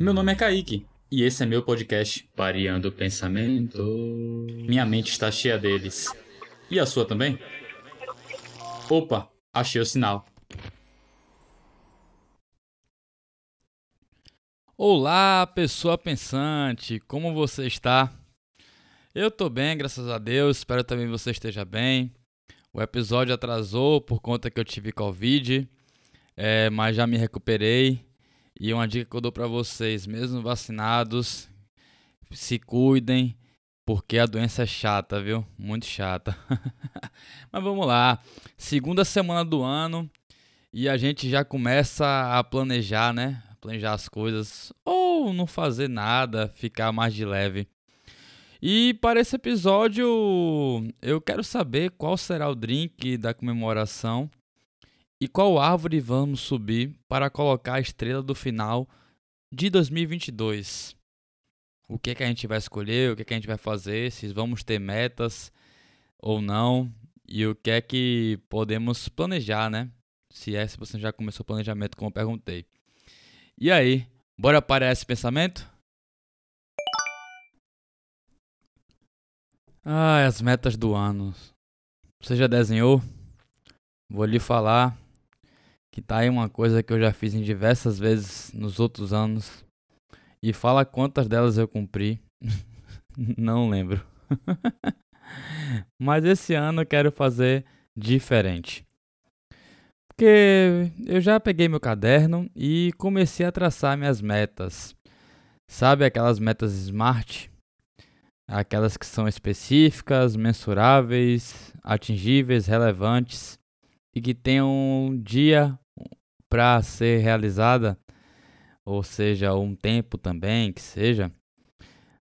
Meu nome é Kaique e esse é meu podcast Variando o Pensamento. Minha mente está cheia deles. E a sua também? Opa, achei o sinal. Olá, pessoa pensante, como você está? Eu tô bem, graças a Deus, espero também você esteja bem. O episódio atrasou por conta que eu tive Covid, é, mas já me recuperei. E uma dica que eu dou para vocês, mesmo vacinados, se cuidem, porque a doença é chata, viu? Muito chata. mas vamos lá, segunda semana do ano e a gente já começa a planejar, né? planejar as coisas ou não fazer nada, ficar mais de leve. E para esse episódio, eu quero saber qual será o drink da comemoração e qual árvore vamos subir para colocar a estrela do final de 2022. O que é que a gente vai escolher, o que é que a gente vai fazer, se vamos ter metas ou não e o que é que podemos planejar, né? Se é, se você já começou o planejamento, como eu perguntei. E aí, bora para esse pensamento? Ah, as metas do ano. Você já desenhou? Vou lhe falar que tá aí uma coisa que eu já fiz em diversas vezes nos outros anos. E fala quantas delas eu cumpri. Não lembro. Mas esse ano eu quero fazer diferente. Porque eu já peguei meu caderno e comecei a traçar minhas metas. Sabe aquelas metas SMART? Aquelas que são específicas, mensuráveis, atingíveis, relevantes e que tenham um dia para ser realizada, ou seja, um tempo também que seja.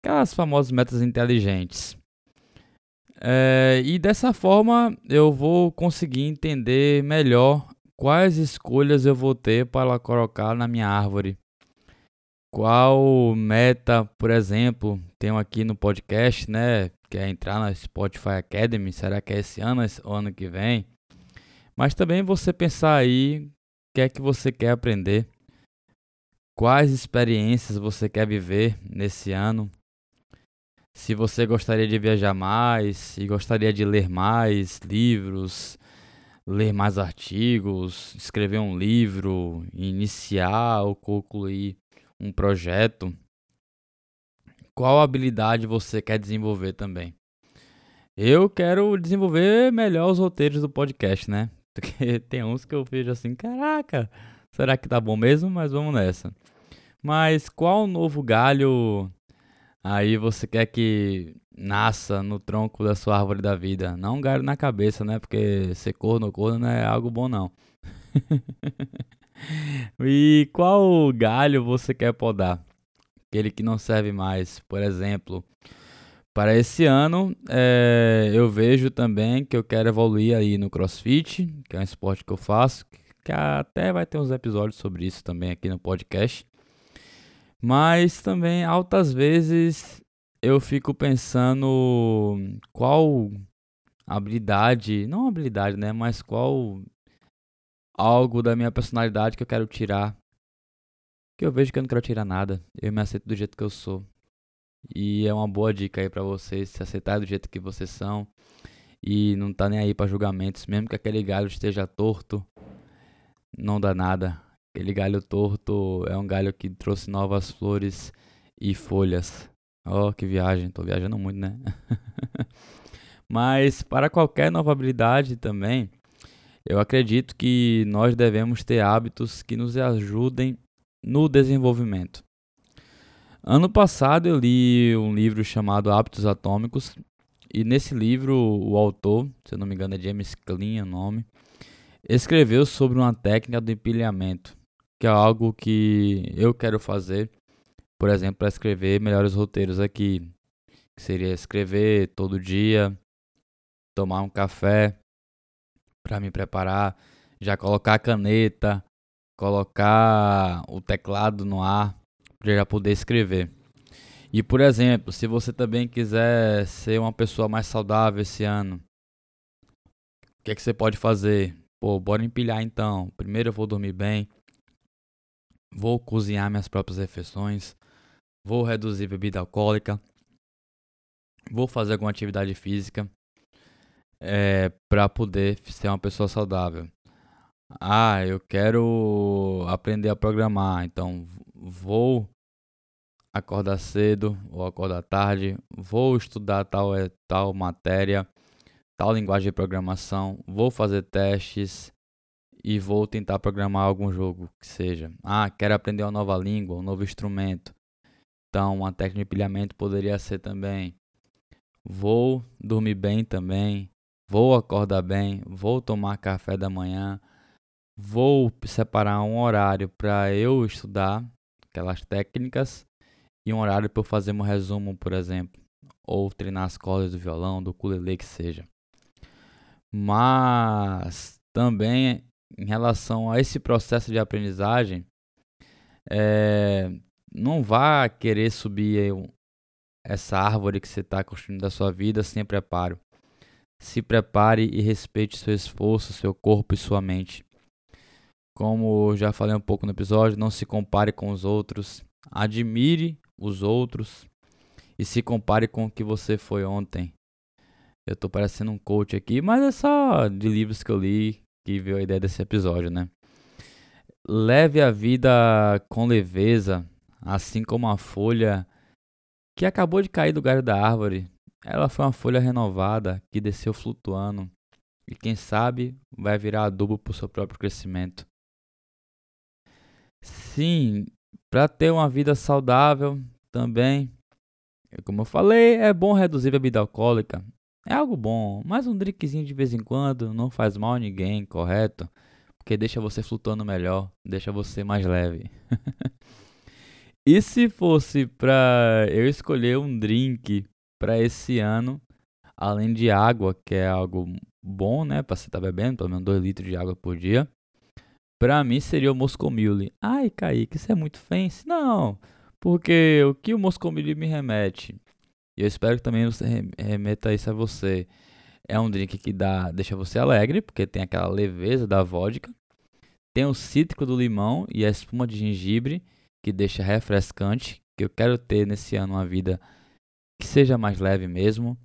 Aquelas famosas metas inteligentes. É, e dessa forma eu vou conseguir entender melhor quais escolhas eu vou ter para colocar na minha árvore. Qual meta, por exemplo, tenho aqui no podcast, né? Que é entrar na Spotify Academy. Será que é esse ano ou ano que vem? Mas também você pensar aí o que é que você quer aprender. Quais experiências você quer viver nesse ano? Se você gostaria de viajar mais, se gostaria de ler mais livros, ler mais artigos, escrever um livro, iniciar ou concluir um projeto, qual habilidade você quer desenvolver também? Eu quero desenvolver melhor os roteiros do podcast, né? Porque tem uns que eu vejo assim, caraca, será que tá bom mesmo? Mas vamos nessa. Mas qual novo galho aí você quer que nasça no tronco da sua árvore da vida. Não um galho na cabeça, né? Porque ser corno, corno não é algo bom, não. e qual galho você quer podar? Aquele que não serve mais. Por exemplo, para esse ano, é, eu vejo também que eu quero evoluir aí no CrossFit, que é um esporte que eu faço, que até vai ter uns episódios sobre isso também aqui no podcast. Mas também altas vezes eu fico pensando qual habilidade, não habilidade, né, mas qual algo da minha personalidade que eu quero tirar. Que eu vejo que eu não quero tirar nada. Eu me aceito do jeito que eu sou. E é uma boa dica aí para vocês se aceitar do jeito que vocês são e não tá nem aí para julgamentos, mesmo que aquele galho esteja torto, não dá nada. Aquele galho torto é um galho que trouxe novas flores e folhas. Oh, que viagem, tô viajando muito, né? Mas para qualquer nova habilidade também, eu acredito que nós devemos ter hábitos que nos ajudem no desenvolvimento. Ano passado eu li um livro chamado Hábitos Atômicos e nesse livro o autor, se não me engano é James Clean o nome, escreveu sobre uma técnica do empilhamento, que é algo que eu quero fazer por exemplo, para escrever melhores roteiros aqui, que seria escrever todo dia, tomar um café para me preparar, já colocar a caneta, colocar o teclado no ar para já poder escrever. E por exemplo, se você também quiser ser uma pessoa mais saudável esse ano, o que é que você pode fazer? Pô, bora empilhar então. Primeiro eu vou dormir bem, vou cozinhar minhas próprias refeições, vou reduzir bebida alcoólica, vou fazer alguma atividade física é, para poder ser uma pessoa saudável. Ah, eu quero aprender a programar, então vou acordar cedo ou acordar tarde, vou estudar tal, é, tal matéria, tal linguagem de programação, vou fazer testes e vou tentar programar algum jogo que seja. Ah, quero aprender uma nova língua, um novo instrumento. Então, uma técnica de pilhamento poderia ser também. Vou dormir bem também, vou acordar bem, vou tomar café da manhã, vou separar um horário para eu estudar aquelas técnicas e um horário para eu fazer um resumo, por exemplo, ou treinar as cordas do violão, do ukulele que seja. Mas também em relação a esse processo de aprendizagem, é, não vá querer subir essa árvore que você está construindo da sua vida sem preparo. Se prepare e respeite seu esforço, seu corpo e sua mente. Como já falei um pouco no episódio, não se compare com os outros. Admire os outros e se compare com o que você foi ontem. Eu tô parecendo um coach aqui, mas é só de livros que eu li que veio a ideia desse episódio, né? Leve a vida com leveza, assim como a folha que acabou de cair do galho da árvore. Ela foi uma folha renovada que desceu flutuando e quem sabe vai virar adubo para o seu próprio crescimento. Sim, para ter uma vida saudável também, como eu falei, é bom reduzir a bebida alcoólica. É algo bom, mas um drinkzinho de vez em quando não faz mal a ninguém, correto? Porque deixa você flutuando melhor, deixa você mais leve. e se fosse para eu escolher um drink para esse ano, além de água, que é algo bom, né, para você estar tá bebendo, pelo menos 2 litros de água por dia, Pra mim seria o Moscow Mule. Ai, Kaique, isso é muito fancy. Não, porque o que o Moscow Mule me remete, e eu espero que também você remeta isso a você, é um drink que dá, deixa você alegre, porque tem aquela leveza da vodka, tem o cítrico do limão e a espuma de gengibre, que deixa refrescante, que eu quero ter nesse ano uma vida que seja mais leve mesmo,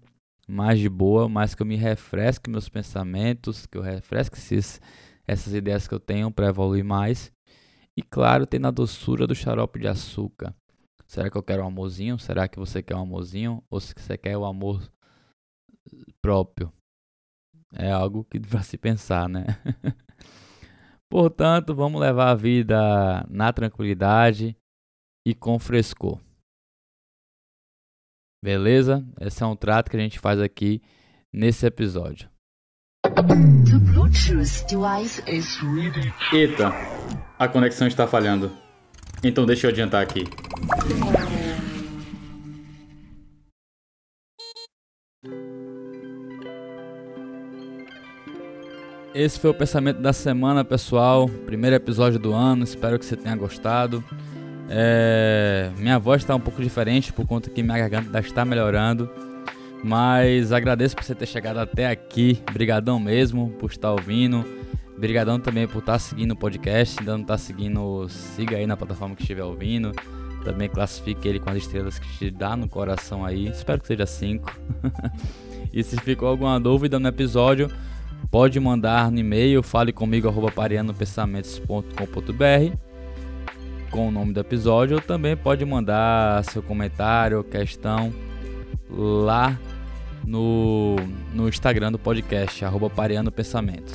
mais de boa, mais que eu me refresque meus pensamentos, que eu refresque esses essas ideias que eu tenho para evoluir mais. E claro, tem na doçura do xarope de açúcar. Será que eu quero um amorzinho? Será que você quer um amorzinho? Ou se você quer o amor próprio? É algo que para se pensar, né? Portanto, vamos levar a vida na tranquilidade e com frescor. Beleza? Esse é um trato que a gente faz aqui nesse episódio. Eita, a conexão está falhando. Então deixa eu adiantar aqui. Esse foi o pensamento da semana, pessoal. Primeiro episódio do ano. Espero que você tenha gostado. É... Minha voz está um pouco diferente por conta que minha garganta está melhorando. Mas agradeço por você ter chegado até aqui. Brigadão mesmo por estar ouvindo. Brigadão também por estar seguindo o podcast. Ainda não está seguindo, siga aí na plataforma que estiver ouvindo. Também classifique ele com as estrelas que te dá no coração aí. Espero que seja 5. e se ficou alguma dúvida no episódio, pode mandar no e-mail, fale comigo, arroba pareanopensamentos.com.br com o nome do episódio, ou também pode mandar seu comentário, questão lá no, no Instagram do podcast, arroba Pareando Pensamentos.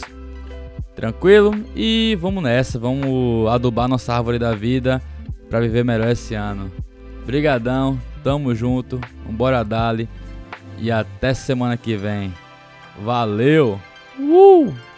Tranquilo? E vamos nessa, vamos adubar nossa árvore da vida para viver melhor esse ano. Brigadão, tamo junto, bora dali e até semana que vem. Valeu! Uh!